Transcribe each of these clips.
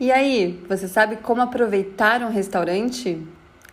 E aí, você sabe como aproveitar um restaurante?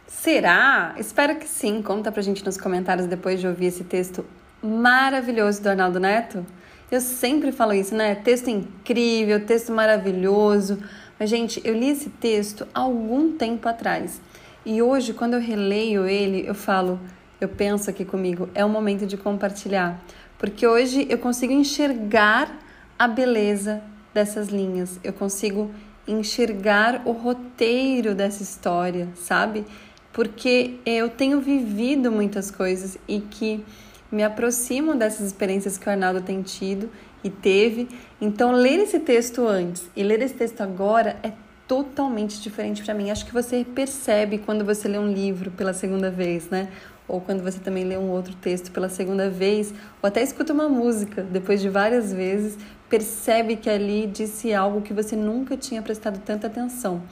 Será? Espero que sim. Conta pra gente nos comentários depois de ouvir esse texto maravilhoso do Arnaldo Neto. Eu sempre falo isso, né? Texto incrível, texto maravilhoso. Mas, gente, eu li esse texto há algum tempo atrás. E hoje, quando eu releio ele, eu falo, eu penso aqui comigo, é o momento de compartilhar. Porque hoje eu consigo enxergar a beleza dessas linhas. Eu consigo enxergar o roteiro dessa história, sabe? Porque eu tenho vivido muitas coisas e que me aproximam dessas experiências que o Arnaldo tem tido e teve. Então, ler esse texto antes e ler esse texto agora é totalmente diferente para mim. Acho que você percebe quando você lê um livro pela segunda vez, né? Ou quando você também lê um outro texto pela segunda vez, ou até escuta uma música depois de várias vezes, percebe que ali disse algo que você nunca tinha prestado tanta atenção.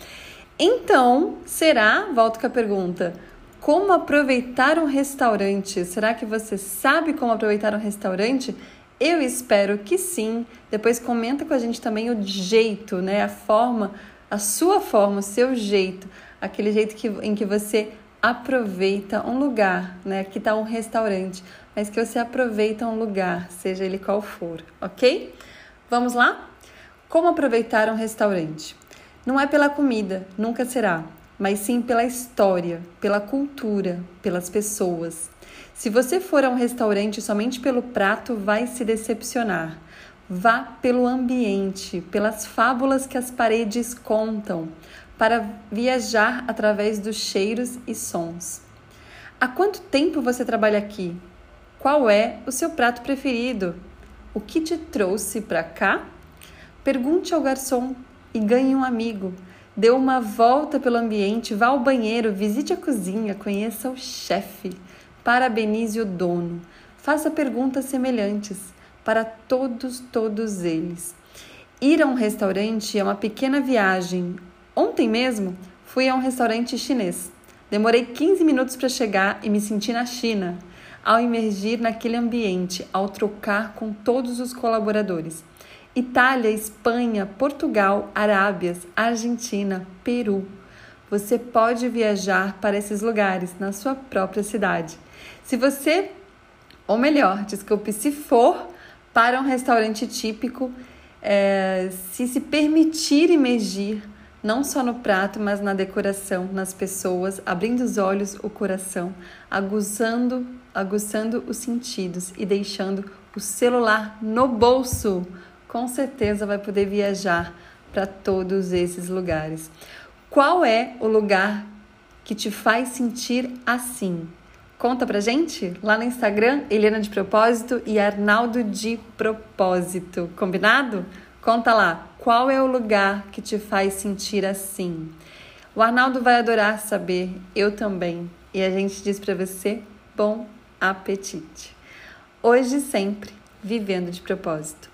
Então, será? Volto com a pergunta. Como aproveitar um restaurante? Será que você sabe como aproveitar um restaurante? Eu espero que sim. Depois comenta com a gente também o jeito, né? A forma, a sua forma, o seu jeito, aquele jeito que, em que você aproveita um lugar, né? Aqui está um restaurante, mas que você aproveita um lugar, seja ele qual for, ok? Vamos lá? Como aproveitar um restaurante? Não é pela comida, nunca será, mas sim pela história, pela cultura, pelas pessoas. Se você for a um restaurante somente pelo prato, vai se decepcionar. Vá pelo ambiente, pelas fábulas que as paredes contam, para viajar através dos cheiros e sons. Há quanto tempo você trabalha aqui? Qual é o seu prato preferido? O que te trouxe para cá? Pergunte ao garçom e ganhe um amigo. Dê uma volta pelo ambiente, vá ao banheiro, visite a cozinha, conheça o chefe, parabenize o dono, faça perguntas semelhantes para todos, todos eles. Ir a um restaurante é uma pequena viagem. Ontem mesmo fui a um restaurante chinês. Demorei 15 minutos para chegar e me senti na China ao emergir naquele ambiente, ao trocar com todos os colaboradores. Itália, Espanha, Portugal, Arábias, Argentina, Peru. Você pode viajar para esses lugares na sua própria cidade. Se você, ou melhor, desculpe, se for para um restaurante típico, é, se se permitir emergir não só no prato, mas na decoração, nas pessoas, abrindo os olhos, o coração, aguçando, aguçando os sentidos e deixando o celular no bolso. Com certeza vai poder viajar para todos esses lugares. Qual é o lugar que te faz sentir assim? Conta pra gente lá no Instagram, Helena de Propósito e Arnaldo de Propósito. Combinado? Conta lá, qual é o lugar que te faz sentir assim? O Arnaldo vai adorar saber, eu também. E a gente diz para você: bom apetite. Hoje sempre, vivendo de propósito.